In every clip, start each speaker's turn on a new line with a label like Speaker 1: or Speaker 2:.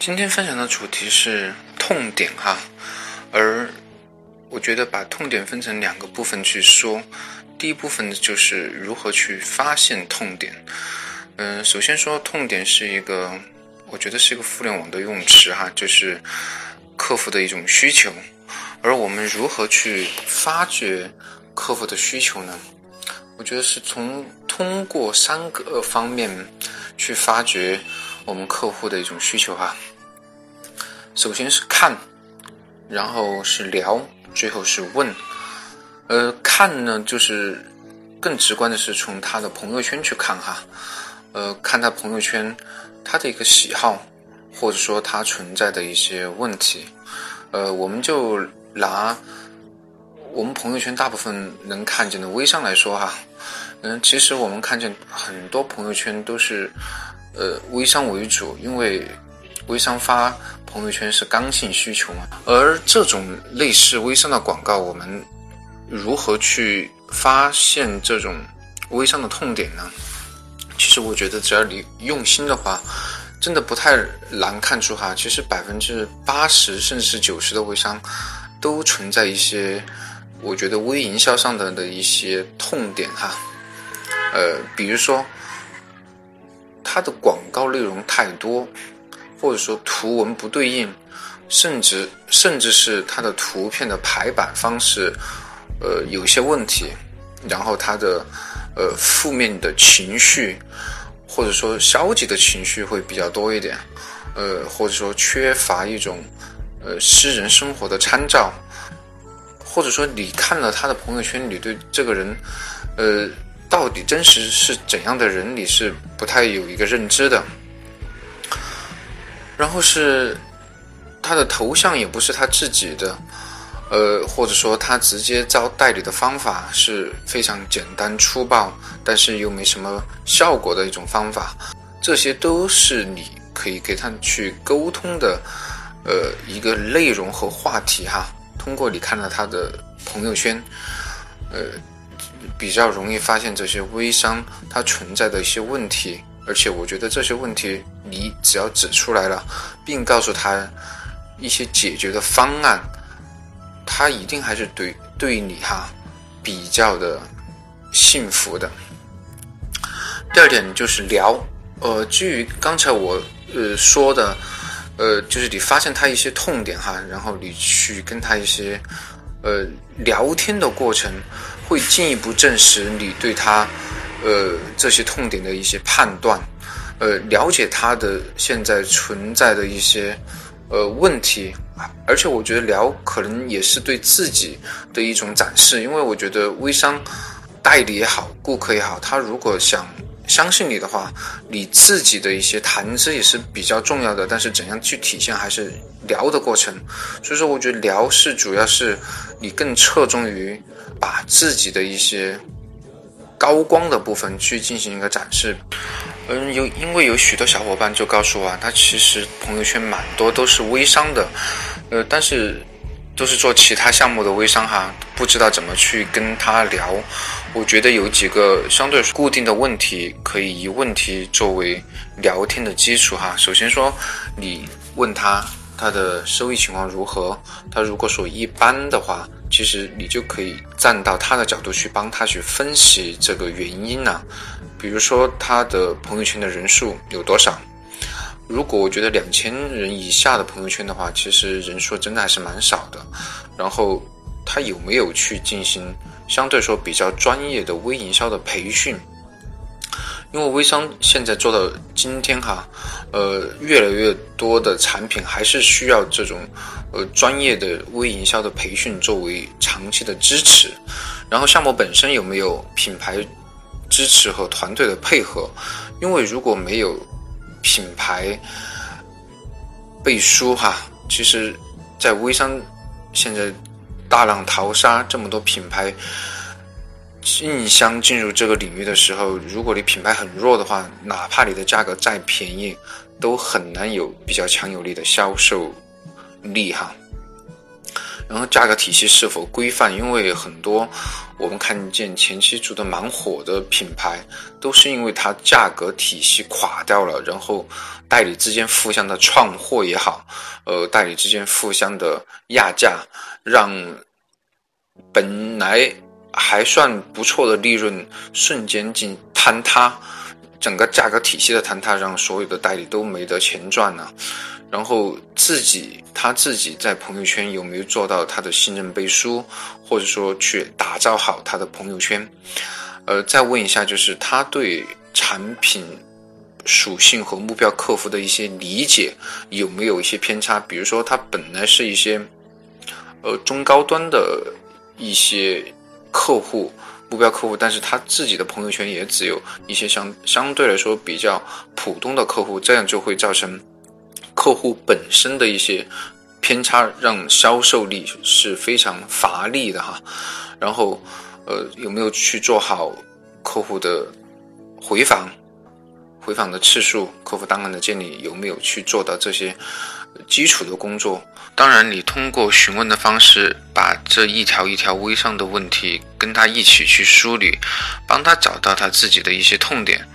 Speaker 1: 今天分享的主题是痛点哈，而我觉得把痛点分成两个部分去说，第一部分就是如何去发现痛点。嗯，首先说痛点是一个，我觉得是一个互联网的用词哈，就是客户的一种需求，而我们如何去发掘客户的需求呢？我觉得是从通过三个方面去发掘。我们客户的一种需求哈，首先是看，然后是聊，最后是问。呃，看呢，就是更直观的是从他的朋友圈去看哈，呃，看他朋友圈他的一个喜好，或者说他存在的一些问题。呃，我们就拿我们朋友圈大部分能看见的微商来说哈，嗯，其实我们看见很多朋友圈都是。呃，微商为主，因为微商发朋友圈是刚性需求嘛。而这种类似微商的广告，我们如何去发现这种微商的痛点呢？其实我觉得，只要你用心的话，真的不太难看出哈。其实百分之八十甚至是九十的微商都存在一些，我觉得微营销上的的一些痛点哈。呃，比如说。它的广告内容太多，或者说图文不对应，甚至甚至是它的图片的排版方式，呃，有些问题。然后它的呃负面的情绪，或者说消极的情绪会比较多一点，呃，或者说缺乏一种呃私人生活的参照，或者说你看了他的朋友圈，你对这个人，呃。到底真实是怎样的人，你是不太有一个认知的。然后是他的头像也不是他自己的，呃，或者说他直接招代理的方法是非常简单粗暴，但是又没什么效果的一种方法。这些都是你可以给他去沟通的，呃，一个内容和话题哈。通过你看了他的朋友圈，呃。比较容易发现这些微商它存在的一些问题，而且我觉得这些问题你只要指出来了，并告诉他一些解决的方案，他一定还是对对你哈比较的幸福的。第二点就是聊，呃，基于刚才我呃说的，呃，就是你发现他一些痛点哈，然后你去跟他一些呃聊天的过程。会进一步证实你对他，呃，这些痛点的一些判断，呃，了解他的现在存在的一些，呃，问题，而且我觉得聊可能也是对自己的一种展示，因为我觉得微商代理也好，顾客也好，他如果想相信你的话，你自己的一些谈资也是比较重要的，但是怎样去体现还是聊的过程，所以说我觉得聊是主要是你更侧重于。把自己的一些高光的部分去进行一个展示，嗯，有因为有许多小伙伴就告诉我啊，他其实朋友圈蛮多都是微商的，呃，但是都是做其他项目的微商哈，不知道怎么去跟他聊。我觉得有几个相对固定的问题，可以以问题作为聊天的基础哈。首先说，你问他他的收益情况如何，他如果说一般的话。其实你就可以站到他的角度去帮他去分析这个原因呐，比如说他的朋友圈的人数有多少？如果我觉得两千人以下的朋友圈的话，其实人数真的还是蛮少的。然后他有没有去进行相对说比较专业的微营销的培训？因为微商现在做到今天哈，呃，越来越多的产品还是需要这种呃专业的微营销的培训作为长期的支持。然后项目本身有没有品牌支持和团队的配合？因为如果没有品牌背书哈，其实，在微商现在大浪淘沙，这么多品牌。竞相进入这个领域的时候，如果你品牌很弱的话，哪怕你的价格再便宜，都很难有比较强有力的销售力哈。然后价格体系是否规范？因为很多我们看见前期做的蛮火的品牌，都是因为它价格体系垮掉了，然后代理之间互相的串货也好，呃，代理之间互相的压价，让本来还算不错的利润瞬间进坍塌。整个价格体系的坍塌，让所有的代理都没得钱赚了。然后自己他自己在朋友圈有没有做到他的信任背书，或者说去打造好他的朋友圈？呃，再问一下，就是他对产品属性和目标客户的一些理解有没有一些偏差？比如说，他本来是一些呃中高端的一些客户。目标客户，但是他自己的朋友圈也只有一些相相对来说比较普通的客户，这样就会造成客户本身的一些偏差，让销售力是非常乏力的哈。然后，呃，有没有去做好客户的回访？回访的次数、客户档案的建立，有没有去做到这些基础的工作？当然，你通过询问的方式，把这一条一条微商的问题跟他一起去梳理，帮他找到他自己的一些痛点。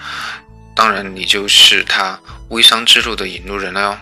Speaker 1: 当然，你就是他微商之路的引路人了哟。